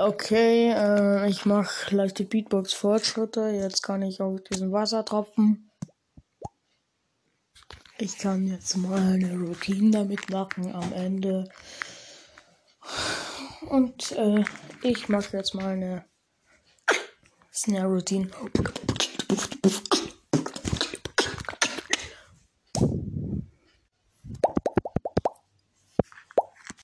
Okay, äh, ich mache leichte Beatbox-Fortschritte. Jetzt kann ich auf diesen Wassertropfen. Ich kann jetzt mal eine Routine damit machen am Ende. Und äh, ich mache jetzt mal eine Snare-Routine.